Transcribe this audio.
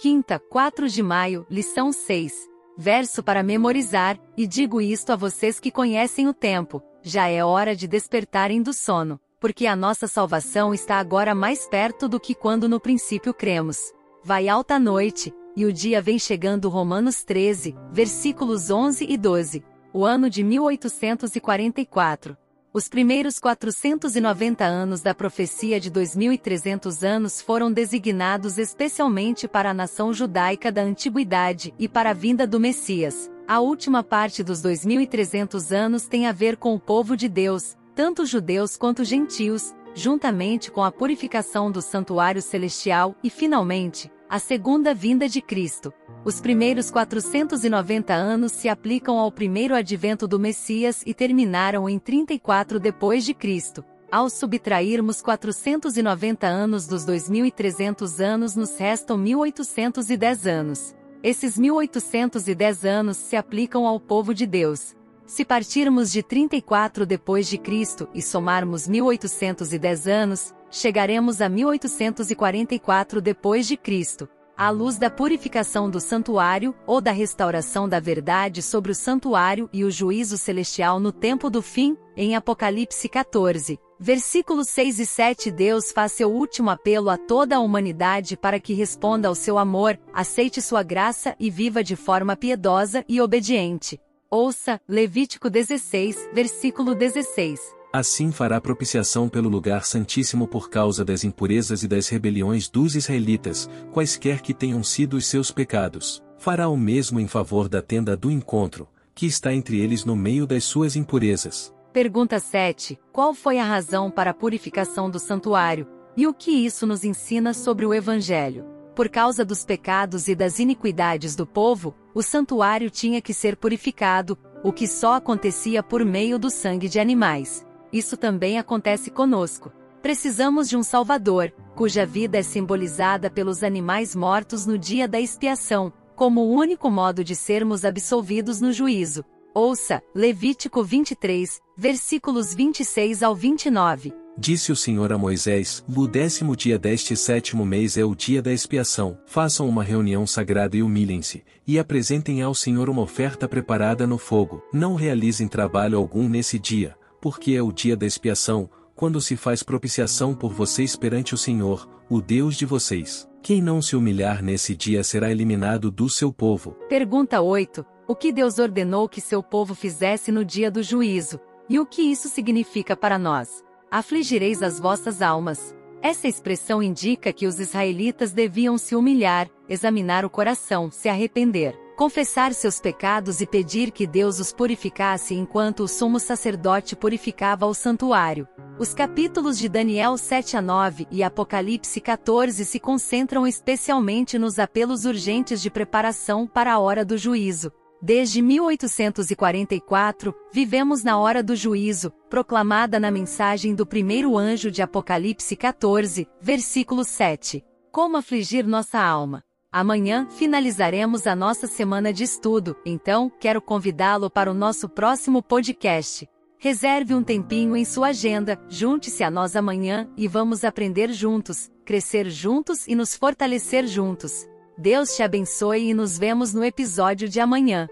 Quinta, 4 de maio, lição 6. Verso para memorizar, e digo isto a vocês que conhecem o tempo, já é hora de despertarem do sono, porque a nossa salvação está agora mais perto do que quando no princípio cremos. Vai alta noite, e o dia vem chegando Romanos 13, versículos 11 e 12. O ano de 1844. Os primeiros 490 anos da profecia de 2300 anos foram designados especialmente para a nação judaica da antiguidade e para a vinda do Messias. A última parte dos 2300 anos tem a ver com o povo de Deus, tanto judeus quanto gentios, juntamente com a purificação do santuário celestial e, finalmente, a segunda vinda de Cristo. Os primeiros 490 anos se aplicam ao primeiro advento do Messias e terminaram em 34 depois de Cristo. Ao subtrairmos 490 anos dos 2300 anos nos restam 1810 anos. Esses 1810 anos se aplicam ao povo de Deus. Se partirmos de 34 depois de Cristo e somarmos 1810 anos, chegaremos a 1844 depois de Cristo, à luz da purificação do santuário ou da restauração da verdade sobre o santuário e o juízo celestial no tempo do fim, em Apocalipse 14, versículos 6 e 7 Deus faz seu último apelo a toda a humanidade para que responda ao seu amor, aceite sua graça e viva de forma piedosa e obediente. Ouça, Levítico 16, versículo 16. Assim fará propiciação pelo lugar santíssimo por causa das impurezas e das rebeliões dos israelitas, quaisquer que tenham sido os seus pecados. Fará o mesmo em favor da tenda do encontro, que está entre eles no meio das suas impurezas. Pergunta 7. Qual foi a razão para a purificação do santuário? E o que isso nos ensina sobre o Evangelho? por causa dos pecados e das iniquidades do povo, o santuário tinha que ser purificado, o que só acontecia por meio do sangue de animais. Isso também acontece conosco. Precisamos de um Salvador, cuja vida é simbolizada pelos animais mortos no dia da expiação, como o único modo de sermos absolvidos no juízo. Ouça, Levítico 23, versículos 26 ao 29. Disse o Senhor a Moisés: O décimo dia deste sétimo mês é o dia da expiação. Façam uma reunião sagrada e humilhem-se, e apresentem ao Senhor uma oferta preparada no fogo. Não realizem trabalho algum nesse dia, porque é o dia da expiação, quando se faz propiciação por vocês perante o Senhor, o Deus de vocês. Quem não se humilhar nesse dia será eliminado do seu povo. Pergunta 8. O que Deus ordenou que seu povo fizesse no dia do juízo? E o que isso significa para nós? afligireis as vossas almas. Essa expressão indica que os israelitas deviam se humilhar, examinar o coração, se arrepender, confessar seus pecados e pedir que Deus os purificasse enquanto o sumo sacerdote purificava o santuário. Os capítulos de Daniel 7 a 9 e Apocalipse 14 se concentram especialmente nos apelos urgentes de preparação para a hora do juízo. Desde 1844, vivemos na hora do juízo, proclamada na mensagem do primeiro anjo de Apocalipse 14, versículo 7. Como afligir nossa alma? Amanhã finalizaremos a nossa semana de estudo, então quero convidá-lo para o nosso próximo podcast. Reserve um tempinho em sua agenda, junte-se a nós amanhã e vamos aprender juntos, crescer juntos e nos fortalecer juntos. Deus te abençoe e nos vemos no episódio de amanhã.